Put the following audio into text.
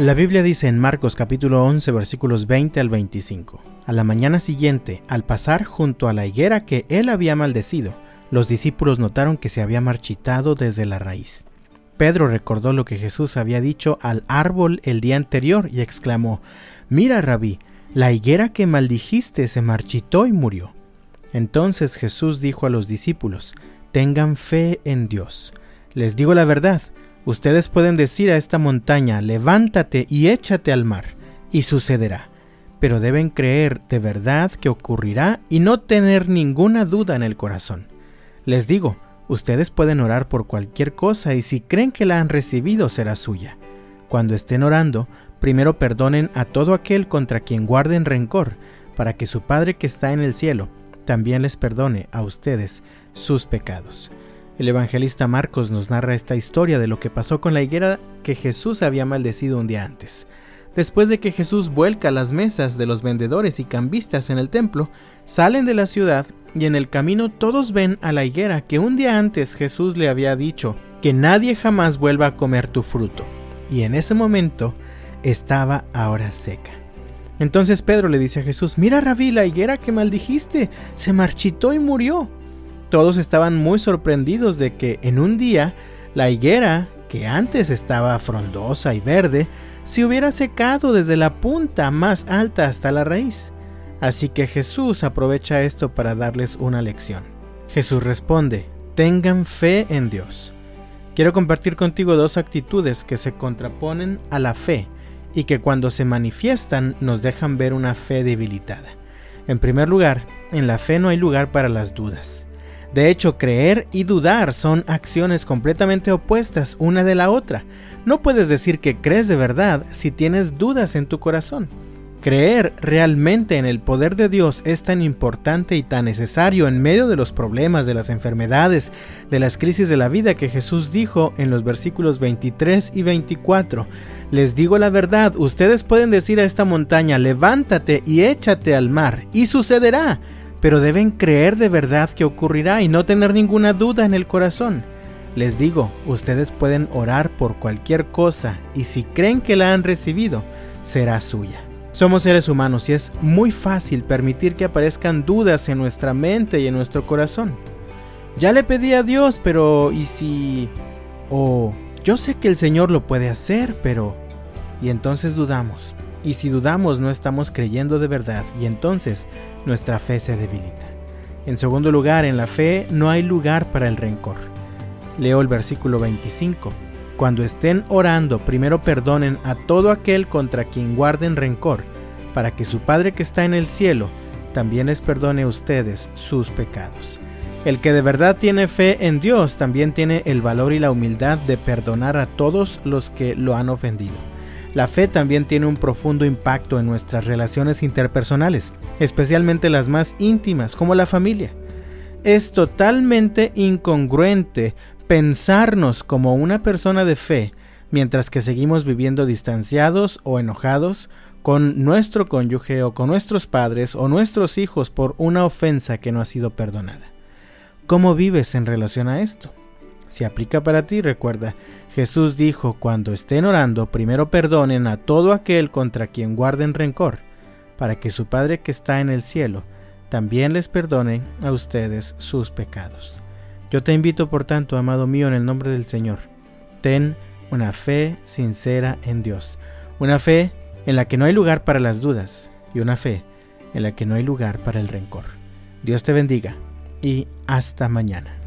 La Biblia dice en Marcos capítulo 11 versículos 20 al 25, A la mañana siguiente, al pasar junto a la higuera que él había maldecido, los discípulos notaron que se había marchitado desde la raíz. Pedro recordó lo que Jesús había dicho al árbol el día anterior y exclamó, Mira, rabí, la higuera que maldijiste se marchitó y murió. Entonces Jesús dijo a los discípulos, Tengan fe en Dios. Les digo la verdad, Ustedes pueden decir a esta montaña, levántate y échate al mar, y sucederá. Pero deben creer de verdad que ocurrirá y no tener ninguna duda en el corazón. Les digo, ustedes pueden orar por cualquier cosa y si creen que la han recibido será suya. Cuando estén orando, primero perdonen a todo aquel contra quien guarden rencor, para que su Padre que está en el cielo también les perdone a ustedes sus pecados. El evangelista Marcos nos narra esta historia de lo que pasó con la higuera que Jesús había maldecido un día antes. Después de que Jesús vuelca las mesas de los vendedores y cambistas en el templo, salen de la ciudad y en el camino todos ven a la higuera que un día antes Jesús le había dicho que nadie jamás vuelva a comer tu fruto. Y en ese momento estaba ahora seca. Entonces Pedro le dice a Jesús, mira rabí, la higuera que maldijiste, se marchitó y murió. Todos estaban muy sorprendidos de que en un día la higuera, que antes estaba frondosa y verde, se hubiera secado desde la punta más alta hasta la raíz. Así que Jesús aprovecha esto para darles una lección. Jesús responde, tengan fe en Dios. Quiero compartir contigo dos actitudes que se contraponen a la fe y que cuando se manifiestan nos dejan ver una fe debilitada. En primer lugar, en la fe no hay lugar para las dudas. De hecho, creer y dudar son acciones completamente opuestas una de la otra. No puedes decir que crees de verdad si tienes dudas en tu corazón. Creer realmente en el poder de Dios es tan importante y tan necesario en medio de los problemas, de las enfermedades, de las crisis de la vida que Jesús dijo en los versículos 23 y 24. Les digo la verdad, ustedes pueden decir a esta montaña, levántate y échate al mar, y sucederá pero deben creer de verdad que ocurrirá y no tener ninguna duda en el corazón. Les digo, ustedes pueden orar por cualquier cosa y si creen que la han recibido, será suya. Somos seres humanos y es muy fácil permitir que aparezcan dudas en nuestra mente y en nuestro corazón. Ya le pedí a Dios, pero ¿y si... o yo sé que el Señor lo puede hacer, pero... Y entonces dudamos. Y si dudamos no estamos creyendo de verdad y entonces nuestra fe se debilita. En segundo lugar, en la fe no hay lugar para el rencor. Leo el versículo 25. Cuando estén orando, primero perdonen a todo aquel contra quien guarden rencor, para que su Padre que está en el cielo también les perdone a ustedes sus pecados. El que de verdad tiene fe en Dios también tiene el valor y la humildad de perdonar a todos los que lo han ofendido. La fe también tiene un profundo impacto en nuestras relaciones interpersonales, especialmente las más íntimas, como la familia. Es totalmente incongruente pensarnos como una persona de fe mientras que seguimos viviendo distanciados o enojados con nuestro cónyuge o con nuestros padres o nuestros hijos por una ofensa que no ha sido perdonada. ¿Cómo vives en relación a esto? Si aplica para ti, recuerda, Jesús dijo, cuando estén orando, primero perdonen a todo aquel contra quien guarden rencor, para que su Padre que está en el cielo también les perdone a ustedes sus pecados. Yo te invito, por tanto, amado mío, en el nombre del Señor, ten una fe sincera en Dios, una fe en la que no hay lugar para las dudas y una fe en la que no hay lugar para el rencor. Dios te bendiga y hasta mañana.